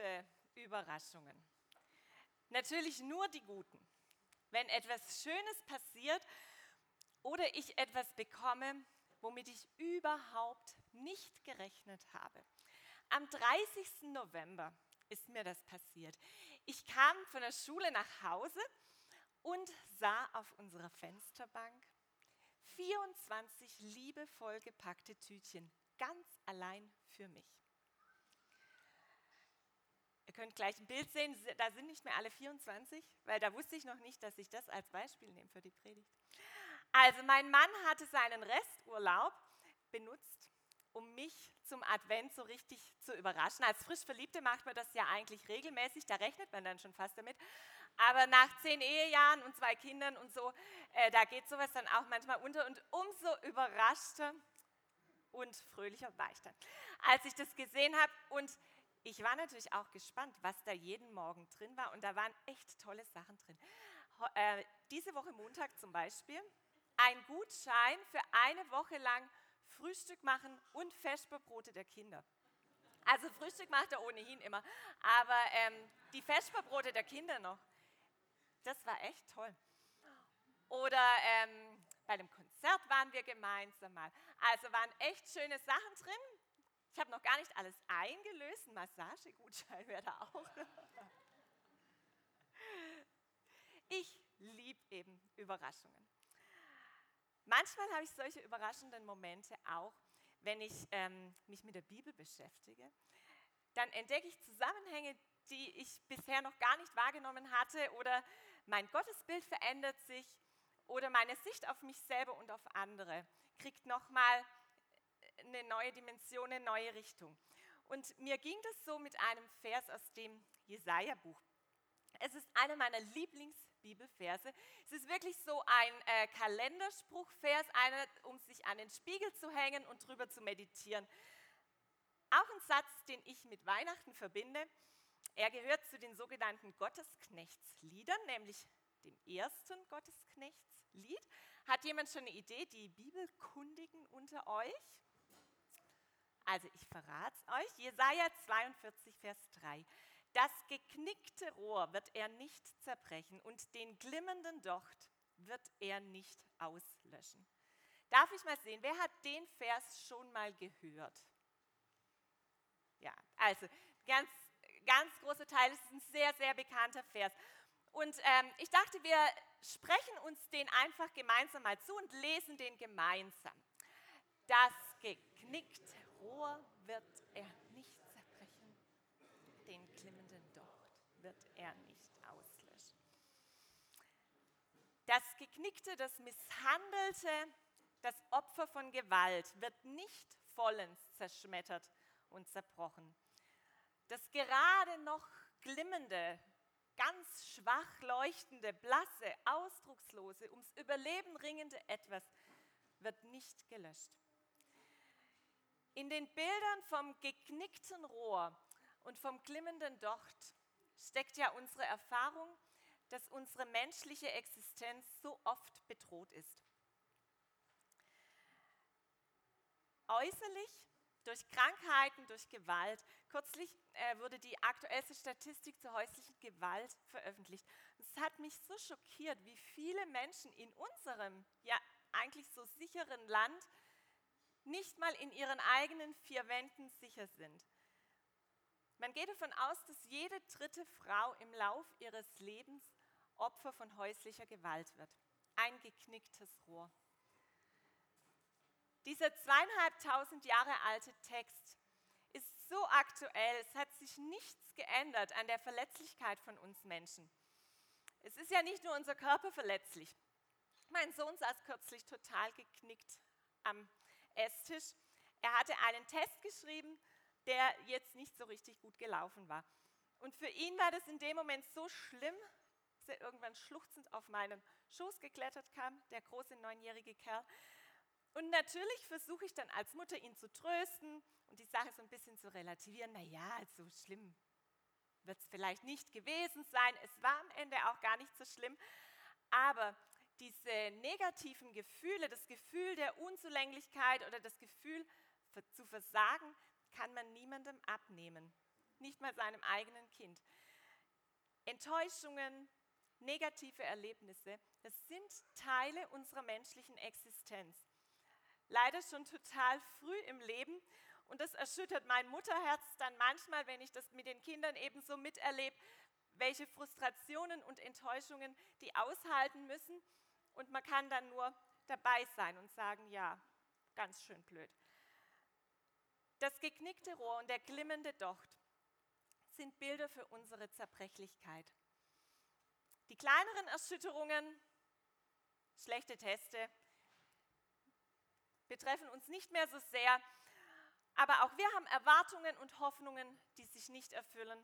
liebe Überraschungen. Natürlich nur die guten. Wenn etwas Schönes passiert oder ich etwas bekomme, womit ich überhaupt nicht gerechnet habe. Am 30. November ist mir das passiert. Ich kam von der Schule nach Hause und sah auf unserer Fensterbank 24 liebevoll gepackte Tütchen, ganz allein für mich. Ihr könnt gleich ein Bild sehen, da sind nicht mehr alle 24, weil da wusste ich noch nicht, dass ich das als Beispiel nehme für die Predigt. Also mein Mann hatte seinen Resturlaub benutzt, um mich zum Advent so richtig zu überraschen. Als frisch Verliebte macht man das ja eigentlich regelmäßig, da rechnet man dann schon fast damit. Aber nach zehn Ehejahren und zwei Kindern und so, äh, da geht sowas dann auch manchmal unter und umso überraschter und fröhlicher war ich dann, als ich das gesehen habe. Und ich war natürlich auch gespannt, was da jeden Morgen drin war. Und da waren echt tolle Sachen drin. Äh, diese Woche Montag zum Beispiel, ein Gutschein für eine Woche lang Frühstück machen und Vesperbrote der Kinder. Also Frühstück macht er ohnehin immer, aber ähm, die Vesperbrote der Kinder noch, das war echt toll. Oder ähm, bei dem Konzert waren wir gemeinsam mal. Also waren echt schöne Sachen drin. Ich habe noch gar nicht alles eingelöst. Ein Massagegutschein wäre da auch. Ich liebe eben Überraschungen. Manchmal habe ich solche überraschenden Momente auch, wenn ich ähm, mich mit der Bibel beschäftige. Dann entdecke ich Zusammenhänge, die ich bisher noch gar nicht wahrgenommen hatte oder mein Gottesbild verändert sich oder meine Sicht auf mich selber und auf andere kriegt nochmal eine neue Dimension, eine neue Richtung. Und mir ging das so mit einem Vers aus dem Jesaja-Buch. Es ist einer meiner Lieblingsbibelverse. Es ist wirklich so ein äh, Kalenderspruchvers, einer, um sich an den Spiegel zu hängen und drüber zu meditieren. Auch ein Satz, den ich mit Weihnachten verbinde. Er gehört zu den sogenannten Gottesknechtsliedern, nämlich dem ersten Gottesknechtslied. Hat jemand schon eine Idee, die Bibelkundigen unter euch? Also ich verrate es euch. Jesaja 42, Vers 3. Das geknickte Rohr wird er nicht zerbrechen und den glimmenden Docht wird er nicht auslöschen. Darf ich mal sehen, wer hat den Vers schon mal gehört? Ja, also ganz, ganz großer Teil, es ist ein sehr, sehr bekannter Vers. Und ähm, ich dachte, wir sprechen uns den einfach gemeinsam mal zu und lesen den gemeinsam. Das geknickte Rohr wird er nicht zerbrechen, den klimmenden Docht wird er nicht auslöschen. Das geknickte, das misshandelte, das Opfer von Gewalt wird nicht vollends zerschmettert und zerbrochen. Das gerade noch glimmende, ganz schwach leuchtende, blasse, ausdruckslose, ums Überleben ringende etwas wird nicht gelöscht. In den Bildern vom geknickten Rohr und vom glimmenden Docht steckt ja unsere Erfahrung, dass unsere menschliche Existenz so oft bedroht ist. Äußerlich durch Krankheiten, durch Gewalt. Kürzlich äh, wurde die aktuellste Statistik zur häuslichen Gewalt veröffentlicht. Es hat mich so schockiert, wie viele Menschen in unserem ja eigentlich so sicheren Land nicht mal in ihren eigenen vier Wänden sicher sind. Man geht davon aus, dass jede dritte Frau im Lauf ihres Lebens Opfer von häuslicher Gewalt wird. Ein geknicktes Rohr. Dieser zweieinhalbtausend Jahre alte Text ist so aktuell, es hat sich nichts geändert an der Verletzlichkeit von uns Menschen. Es ist ja nicht nur unser Körper verletzlich. Mein Sohn saß kürzlich total geknickt am Esstisch. Er hatte einen Test geschrieben, der jetzt nicht so richtig gut gelaufen war. Und für ihn war das in dem Moment so schlimm, dass er irgendwann schluchzend auf meinen Schoß geklettert kam, der große neunjährige Kerl. Und natürlich versuche ich dann als Mutter ihn zu trösten und die Sache so ein bisschen zu relativieren. Naja, so schlimm wird es vielleicht nicht gewesen sein. Es war am Ende auch gar nicht so schlimm. Aber diese negativen Gefühle, das Gefühl der Unzulänglichkeit oder das Gefühl zu versagen, kann man niemandem abnehmen. nicht mal seinem eigenen Kind. Enttäuschungen, negative Erlebnisse, das sind Teile unserer menschlichen Existenz. Leider schon total früh im Leben und das erschüttert mein Mutterherz dann manchmal, wenn ich das mit den Kindern eben so miterlebe, welche Frustrationen und Enttäuschungen die aushalten müssen. Und man kann dann nur dabei sein und sagen, ja, ganz schön blöd. Das geknickte Rohr und der glimmende Docht sind Bilder für unsere Zerbrechlichkeit. Die kleineren Erschütterungen, schlechte Teste, betreffen uns nicht mehr so sehr, aber auch wir haben Erwartungen und Hoffnungen, die sich nicht erfüllen.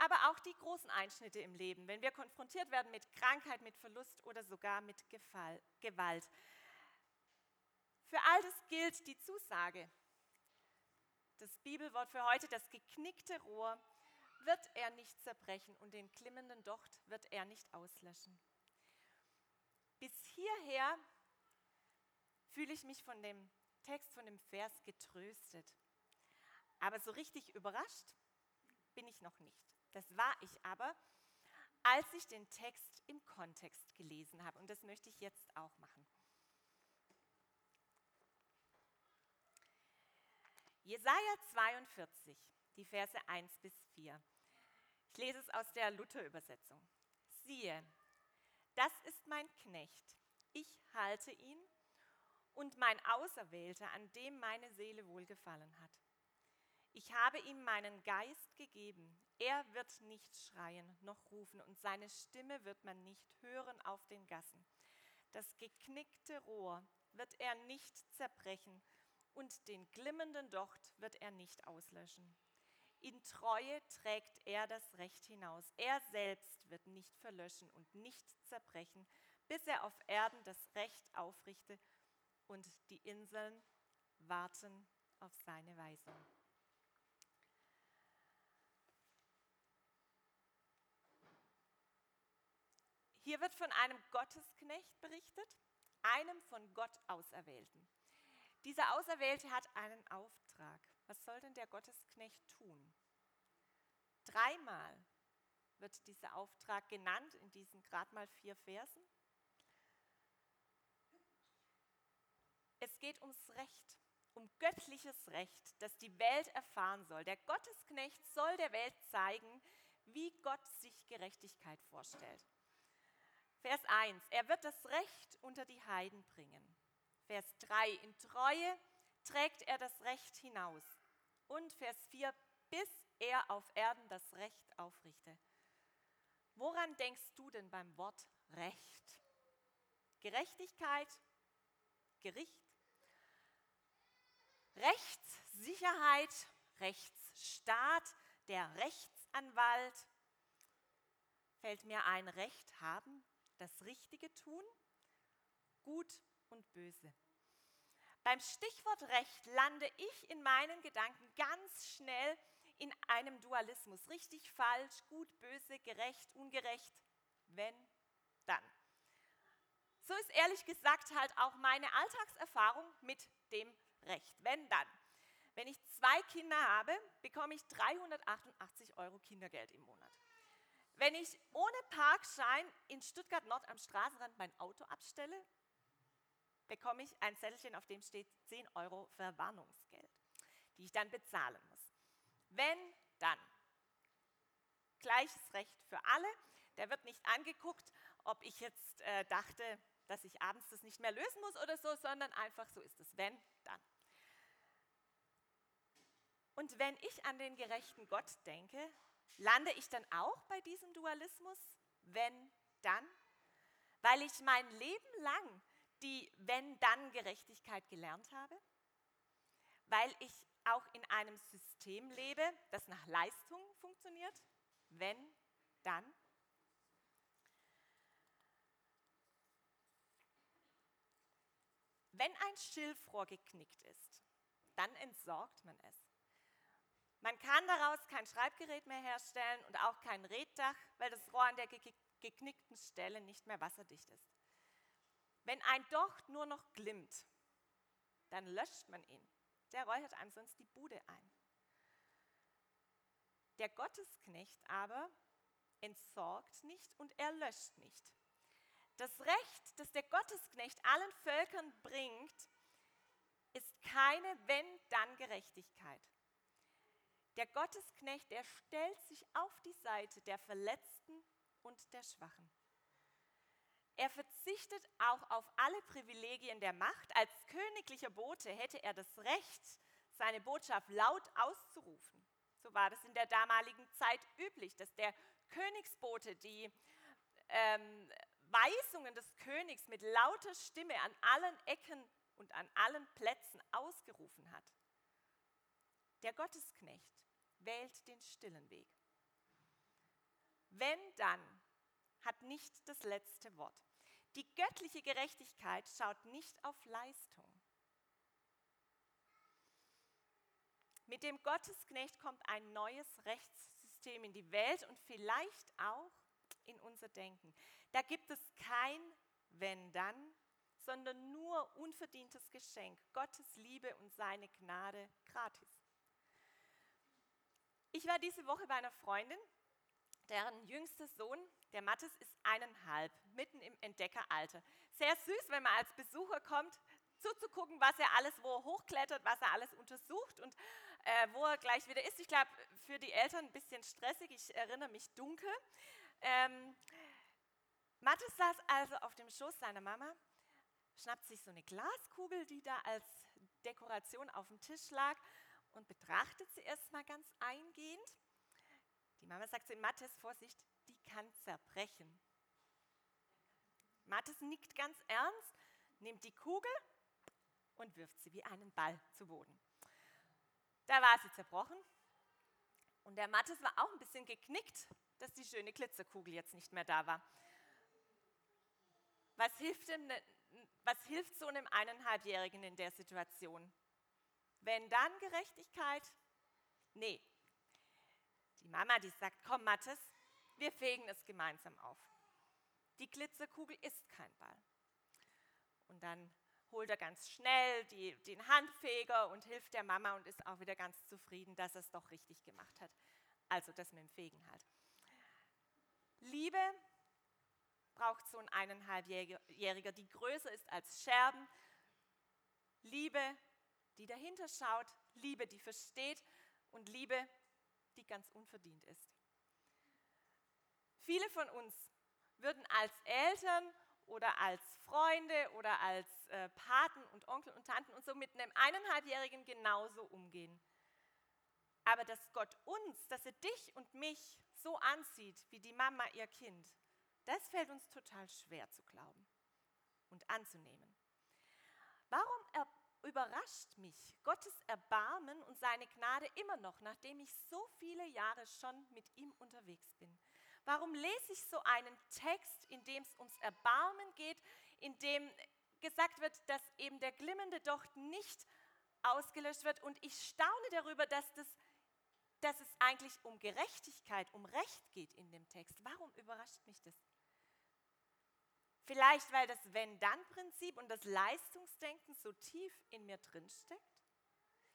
Aber auch die großen Einschnitte im Leben, wenn wir konfrontiert werden mit Krankheit, mit Verlust oder sogar mit Gewalt. Für all das gilt die Zusage, das Bibelwort für heute, das geknickte Rohr, wird er nicht zerbrechen und den klimmenden Docht wird er nicht auslöschen. Bis hierher fühle ich mich von dem Text, von dem Vers getröstet. Aber so richtig überrascht bin ich noch nicht. Das war ich aber, als ich den Text im Kontext gelesen habe. Und das möchte ich jetzt auch machen. Jesaja 42, die Verse 1 bis 4. Ich lese es aus der Luther-Übersetzung. Siehe, das ist mein Knecht. Ich halte ihn und mein Auserwählter, an dem meine Seele wohlgefallen hat. Ich habe ihm meinen Geist gegeben. Er wird nicht schreien noch rufen und seine Stimme wird man nicht hören auf den Gassen. Das geknickte Rohr wird er nicht zerbrechen und den glimmenden Docht wird er nicht auslöschen. In Treue trägt er das Recht hinaus. Er selbst wird nicht verlöschen und nicht zerbrechen, bis er auf Erden das Recht aufrichte und die Inseln warten auf seine Weisung. Hier wird von einem Gottesknecht berichtet, einem von Gott Auserwählten. Dieser Auserwählte hat einen Auftrag. Was soll denn der Gottesknecht tun? Dreimal wird dieser Auftrag genannt in diesen gerade mal vier Versen. Es geht ums Recht, um göttliches Recht, das die Welt erfahren soll. Der Gottesknecht soll der Welt zeigen, wie Gott sich Gerechtigkeit vorstellt. Vers 1. Er wird das Recht unter die Heiden bringen. Vers 3, in Treue trägt er das Recht hinaus. Und Vers 4, bis er auf Erden das Recht aufrichte. Woran denkst du denn beim Wort Recht? Gerechtigkeit, Gericht, Rechtssicherheit, Rechtsstaat, der Rechtsanwalt. Fällt mir ein Recht haben, das Richtige tun, gut und böse. Beim Stichwort Recht lande ich in meinen Gedanken ganz schnell in einem Dualismus. Richtig, falsch, gut, böse, gerecht, ungerecht, wenn, dann. So ist ehrlich gesagt halt auch meine Alltagserfahrung mit dem Recht. Wenn, dann. Wenn ich zwei Kinder habe, bekomme ich 388 Euro Kindergeld im Monat. Wenn ich ohne Parkschein in Stuttgart Nord am Straßenrand mein Auto abstelle, bekomme ich ein Zettelchen, auf dem steht 10 Euro Verwarnungsgeld, die ich dann bezahlen muss. Wenn, dann. Gleiches Recht für alle. Der wird nicht angeguckt, ob ich jetzt äh, dachte, dass ich abends das nicht mehr lösen muss oder so, sondern einfach so ist es. Wenn, dann. Und wenn ich an den gerechten Gott denke, lande ich dann auch bei diesem Dualismus? Wenn, dann? Weil ich mein Leben lang die Wenn-Dann-Gerechtigkeit gelernt habe, weil ich auch in einem System lebe, das nach Leistung funktioniert, wenn, dann. Wenn ein Schilfrohr geknickt ist, dann entsorgt man es. Man kann daraus kein Schreibgerät mehr herstellen und auch kein Reddach, weil das Rohr an der geknickten Stelle nicht mehr wasserdicht ist. Wenn ein Docht nur noch glimmt, dann löscht man ihn. Der räuchert einem sonst die Bude ein. Der Gottesknecht aber entsorgt nicht und er löscht nicht. Das Recht, das der Gottesknecht allen Völkern bringt, ist keine Wenn-Dann-Gerechtigkeit. Der Gottesknecht, der stellt sich auf die Seite der Verletzten und der Schwachen. Er verzichtet auch auf alle Privilegien der Macht. Als königlicher Bote hätte er das Recht, seine Botschaft laut auszurufen. So war das in der damaligen Zeit üblich, dass der Königsbote die ähm, Weisungen des Königs mit lauter Stimme an allen Ecken und an allen Plätzen ausgerufen hat. Der Gottesknecht wählt den stillen Weg. Wenn dann hat nicht das letzte Wort. Die göttliche Gerechtigkeit schaut nicht auf Leistung. Mit dem Gottesknecht kommt ein neues Rechtssystem in die Welt und vielleicht auch in unser Denken. Da gibt es kein wenn dann, sondern nur unverdientes Geschenk, Gottes Liebe und seine Gnade gratis. Ich war diese Woche bei einer Freundin, deren jüngster Sohn, der Mattes, ist eineinhalb, mitten im Entdeckeralter. Sehr süß, wenn man als Besucher kommt, zuzugucken, was er alles, wo er hochklettert, was er alles untersucht und äh, wo er gleich wieder ist. Ich glaube, für die Eltern ein bisschen stressig, ich erinnere mich dunkel. Ähm, Mattes saß also auf dem Schoß seiner Mama, schnappt sich so eine Glaskugel, die da als Dekoration auf dem Tisch lag und betrachtet sie erstmal ganz eingehend. Die Mama sagt zu ihm, Mattes, Vorsicht, die kann zerbrechen. Mattes nickt ganz ernst, nimmt die Kugel und wirft sie wie einen Ball zu Boden. Da war sie zerbrochen und der Mattes war auch ein bisschen geknickt, dass die schöne Glitzerkugel jetzt nicht mehr da war. Was hilft, ne, was hilft so einem eineinhalbjährigen in der Situation? Wenn dann Gerechtigkeit? Nee. Die Mama, die sagt, komm Mattes, wir fegen es gemeinsam auf. Die Glitzerkugel ist kein Ball. Und dann holt er ganz schnell die, den Handfeger und hilft der Mama und ist auch wieder ganz zufrieden, dass er es doch richtig gemacht hat. Also das mit dem Fegen halt. Liebe braucht so ein eineinhalbjähriger, die größer ist als Scherben. Liebe die dahinter schaut, Liebe, die versteht und Liebe, die ganz unverdient ist. Viele von uns würden als Eltern oder als Freunde oder als äh, Paten und Onkel und Tanten und so mit einem eineinhalbjährigen genauso umgehen. Aber dass Gott uns, dass er dich und mich so ansieht wie die Mama ihr Kind, das fällt uns total schwer zu glauben und anzunehmen. Warum überrascht mich Gottes Erbarmen und seine Gnade immer noch, nachdem ich so viele Jahre schon mit ihm unterwegs bin? Warum lese ich so einen Text, in dem es ums Erbarmen geht, in dem gesagt wird, dass eben der glimmende Docht nicht ausgelöscht wird und ich staune darüber, dass, das, dass es eigentlich um Gerechtigkeit, um Recht geht in dem Text. Warum überrascht mich das? Vielleicht, weil das Wenn-Dann-Prinzip und das Leistungsdenken so tief in mir drinsteckt.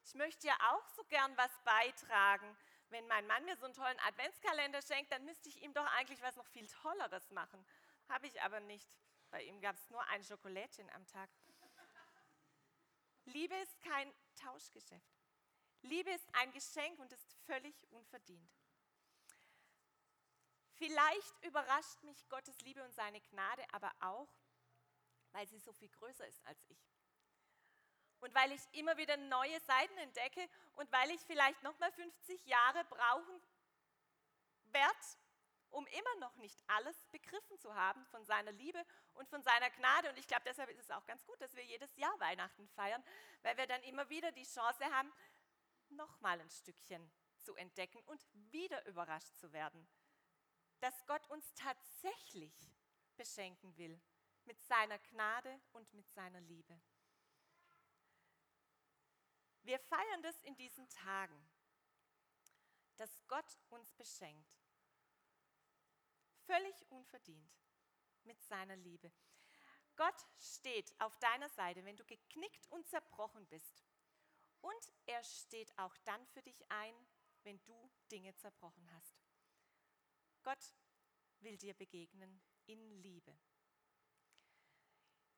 Ich möchte ja auch so gern was beitragen. Wenn mein Mann mir so einen tollen Adventskalender schenkt, dann müsste ich ihm doch eigentlich was noch viel Tolleres machen. Habe ich aber nicht. Bei ihm gab es nur ein Schokolädchen am Tag. Liebe ist kein Tauschgeschäft. Liebe ist ein Geschenk und ist völlig unverdient. Vielleicht überrascht mich Gottes Liebe und seine Gnade aber auch, weil sie so viel größer ist als ich. Und weil ich immer wieder neue Seiten entdecke und weil ich vielleicht noch mal 50 Jahre brauchen werde, um immer noch nicht alles begriffen zu haben von seiner Liebe und von seiner Gnade. Und ich glaube, deshalb ist es auch ganz gut, dass wir jedes Jahr Weihnachten feiern, weil wir dann immer wieder die Chance haben, noch mal ein Stückchen zu entdecken und wieder überrascht zu werden dass Gott uns tatsächlich beschenken will mit seiner Gnade und mit seiner Liebe. Wir feiern das in diesen Tagen, dass Gott uns beschenkt, völlig unverdient mit seiner Liebe. Gott steht auf deiner Seite, wenn du geknickt und zerbrochen bist. Und er steht auch dann für dich ein, wenn du Dinge zerbrochen hast. Gott will dir begegnen in Liebe.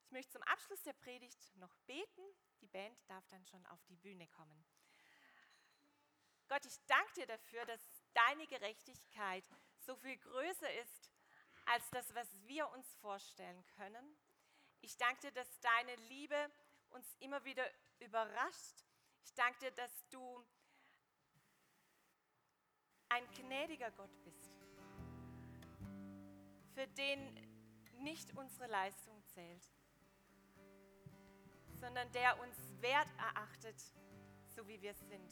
Ich möchte zum Abschluss der Predigt noch beten. Die Band darf dann schon auf die Bühne kommen. Gott, ich danke dir dafür, dass deine Gerechtigkeit so viel größer ist als das, was wir uns vorstellen können. Ich danke dir, dass deine Liebe uns immer wieder überrascht. Ich danke dir, dass du ein gnädiger Gott bist, für den nicht unsere Leistung zählt, sondern der uns wert erachtet, so wie wir sind.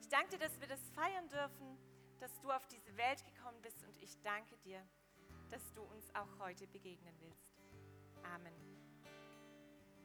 Ich danke dir, dass wir das feiern dürfen, dass du auf diese Welt gekommen bist und ich danke dir, dass du uns auch heute begegnen willst. Amen.